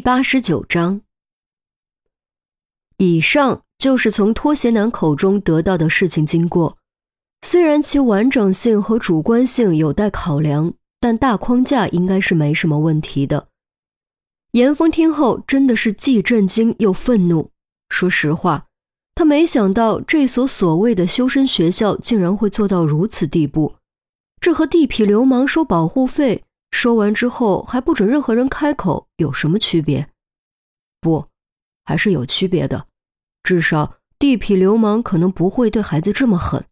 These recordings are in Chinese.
八十九章，以上就是从拖鞋男口中得到的事情经过。虽然其完整性和主观性有待考量，但大框架应该是没什么问题的。严峰听后真的是既震惊又愤怒。说实话，他没想到这所所谓的修身学校竟然会做到如此地步。这和地痞流氓收保护费。说完之后还不准任何人开口，有什么区别？不，还是有区别的。至少地痞流氓可能不会对孩子这么狠。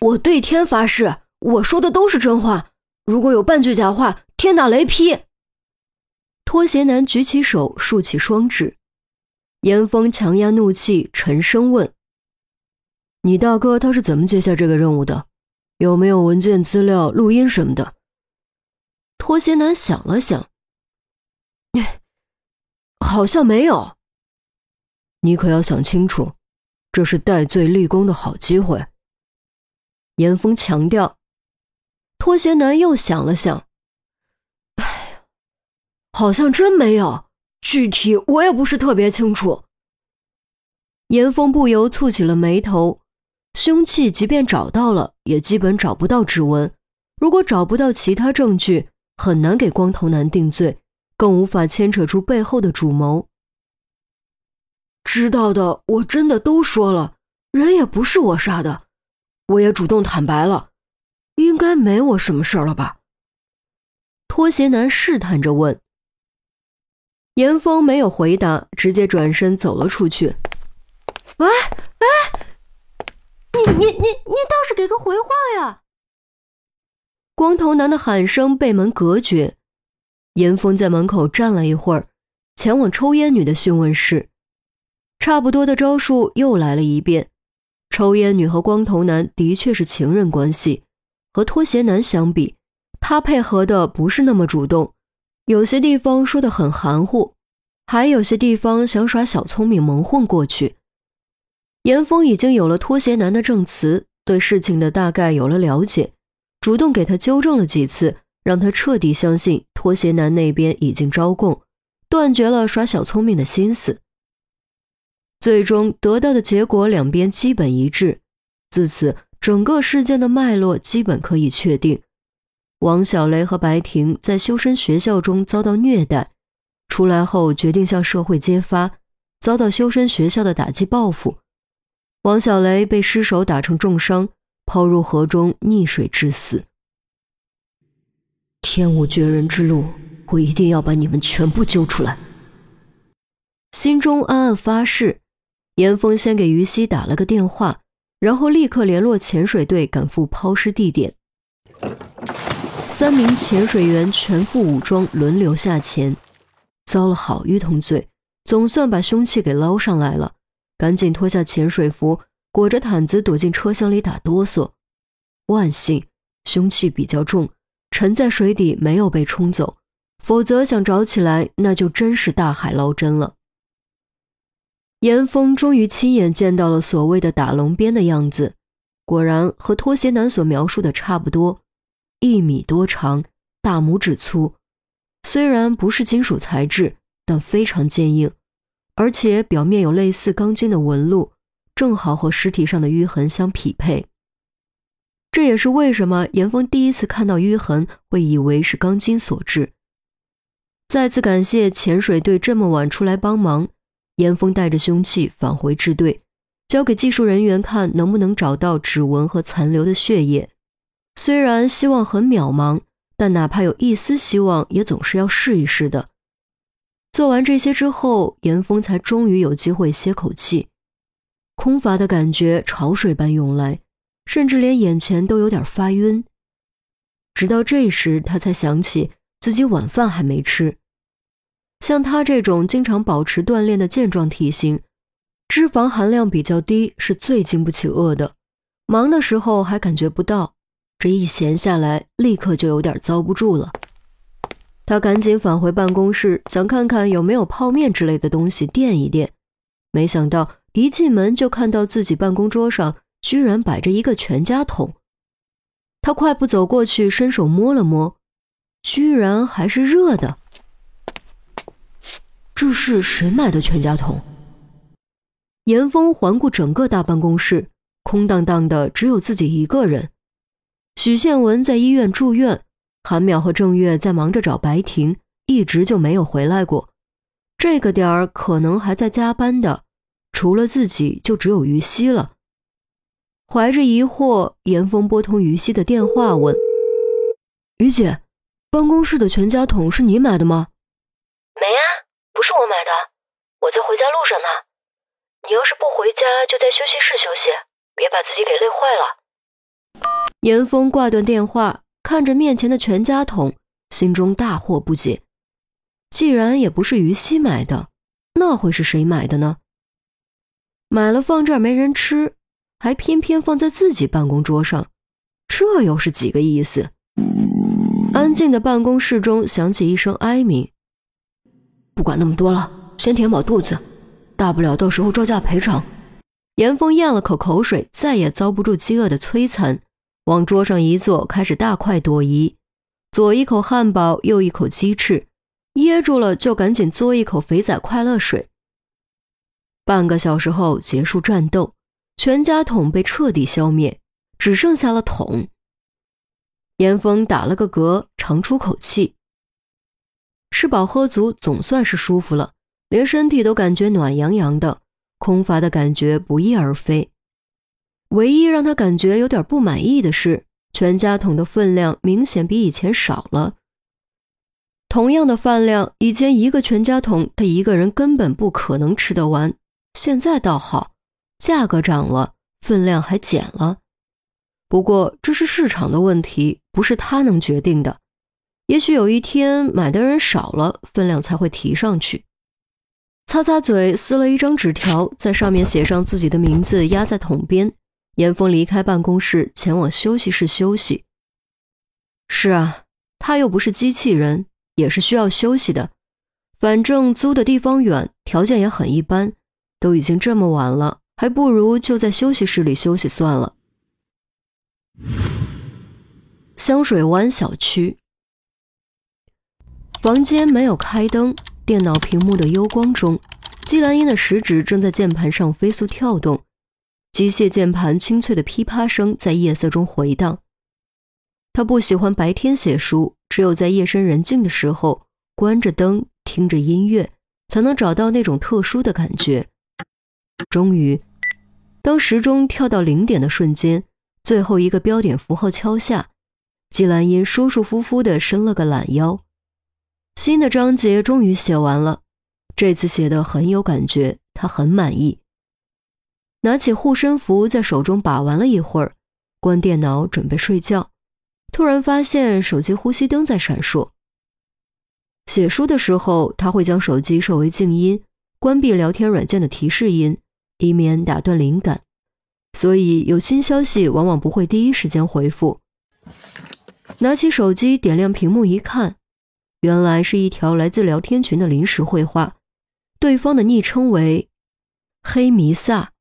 我对天发誓，我说的都是真话。如果有半句假话，天打雷劈！拖鞋男举起手，竖起双指。严峰强压怒气，沉声问：“你大哥他是怎么接下这个任务的？有没有文件、资料、录音什么的？”拖鞋男想了想，好像没有。你可要想清楚，这是戴罪立功的好机会。严峰强调。拖鞋男又想了想，哎，好像真没有，具体我也不是特别清楚。严峰不由蹙起了眉头，凶器即便找到了，也基本找不到指纹。如果找不到其他证据，很难给光头男定罪，更无法牵扯出背后的主谋。知道的我真的都说了，人也不是我杀的，我也主动坦白了，应该没我什么事儿了吧？拖鞋男试探着问。严峰没有回答，直接转身走了出去。喂喂，你你你你倒是给个回话呀！光头男的喊声被门隔绝，严峰在门口站了一会儿，前往抽烟女的询问室。差不多的招数又来了一遍。抽烟女和光头男的确是情人关系，和拖鞋男相比，他配合的不是那么主动，有些地方说的很含糊，还有些地方想耍小聪明蒙混过去。严峰已经有了拖鞋男的证词，对事情的大概有了了解。主动给他纠正了几次，让他彻底相信拖鞋男那边已经招供，断绝了耍小聪明的心思。最终得到的结果两边基本一致，自此整个事件的脉络基本可以确定：王小雷和白婷在修身学校中遭到虐待，出来后决定向社会揭发，遭到修身学校的打击报复。王小雷被失手打成重伤。抛入河中溺水致死。天无绝人之路，我一定要把你们全部揪出来。心中暗暗发誓。严峰先给于西打了个电话，然后立刻联络潜水队赶赴抛尸地点。三名潜水员全副武装，轮流下潜。遭了好一通罪，总算把凶器给捞上来了，赶紧脱下潜水服。裹着毯子躲进车厢里打哆嗦，万幸凶器比较重，沉在水底没有被冲走，否则想找起来那就真是大海捞针了。严峰终于亲眼见到了所谓的打龙鞭的样子，果然和拖鞋男所描述的差不多，一米多长，大拇指粗，虽然不是金属材质，但非常坚硬，而且表面有类似钢筋的纹路。正好和尸体上的淤痕相匹配，这也是为什么严峰第一次看到淤痕会以为是钢筋所致。再次感谢潜水队这么晚出来帮忙，严峰带着凶器返回支队，交给技术人员看能不能找到指纹和残留的血液。虽然希望很渺茫，但哪怕有一丝希望，也总是要试一试的。做完这些之后，严峰才终于有机会歇口气。空乏的感觉潮水般涌来，甚至连眼前都有点发晕。直到这时，他才想起自己晚饭还没吃。像他这种经常保持锻炼的健壮体型，脂肪含量比较低，是最经不起饿的。忙的时候还感觉不到，这一闲下来，立刻就有点遭不住了。他赶紧返回办公室，想看看有没有泡面之类的东西垫一垫，没想到。一进门就看到自己办公桌上居然摆着一个全家桶，他快步走过去，伸手摸了摸，居然还是热的。这是谁买的全家桶？严峰环顾整个大办公室，空荡荡的，只有自己一个人。许宪文在医院住院，韩淼和郑月在忙着找白婷，一直就没有回来过。这个点儿可能还在加班的，除了自己，就只有于西了。怀着疑惑，严峰拨通于西的电话，问：“于姐，办公室的全家桶是你买的吗？”“没啊，不是我买的，我在回家路上呢。”你要是不回家，就在休息室休息，别把自己给累坏了。严峰挂断电话，看着面前的全家桶，心中大惑不解。既然也不是于西买的，那会是谁买的呢？买了放这儿没人吃，还偏偏放在自己办公桌上，这又是几个意思？安静的办公室中响起一声哀鸣：“不管那么多了，先填饱肚子。”大不了到时候照价赔偿。严峰咽了口口水，再也遭不住饥饿的摧残，往桌上一坐，开始大快朵颐，左一口汉堡，右一口鸡翅，噎住了就赶紧嘬一口肥仔快乐水。半个小时后结束战斗，全家桶被彻底消灭，只剩下了桶。严峰打了个嗝，长出口气，吃饱喝足，总算是舒服了。连身体都感觉暖洋洋的，空乏的感觉不翼而飞。唯一让他感觉有点不满意的是，全家桶的分量明显比以前少了。同样的饭量，以前一个全家桶他一个人根本不可能吃得完，现在倒好，价格涨了，分量还减了。不过这是市场的问题，不是他能决定的。也许有一天买的人少了，分量才会提上去。擦擦嘴，撕了一张纸条，在上面写上自己的名字，压在桶边。严峰离开办公室，前往休息室休息。是啊，他又不是机器人，也是需要休息的。反正租的地方远，条件也很一般，都已经这么晚了，还不如就在休息室里休息算了。香水湾小区，房间没有开灯。电脑屏幕的幽光中，季兰英的食指正在键盘上飞速跳动，机械键盘清脆的噼啪声在夜色中回荡。他不喜欢白天写书，只有在夜深人静的时候，关着灯，听着音乐，才能找到那种特殊的感觉。终于，当时钟跳到零点的瞬间，最后一个标点符号敲下，季兰英舒舒服服地伸了个懒腰。新的章节终于写完了，这次写的很有感觉，他很满意。拿起护身符，在手中把玩了一会儿，关电脑准备睡觉，突然发现手机呼吸灯在闪烁。写书的时候，他会将手机设为静音，关闭聊天软件的提示音，以免打断灵感。所以有新消息往往不会第一时间回复。拿起手机，点亮屏幕一看。原来是一条来自聊天群的临时会话，对方的昵称为“黑弥撒”。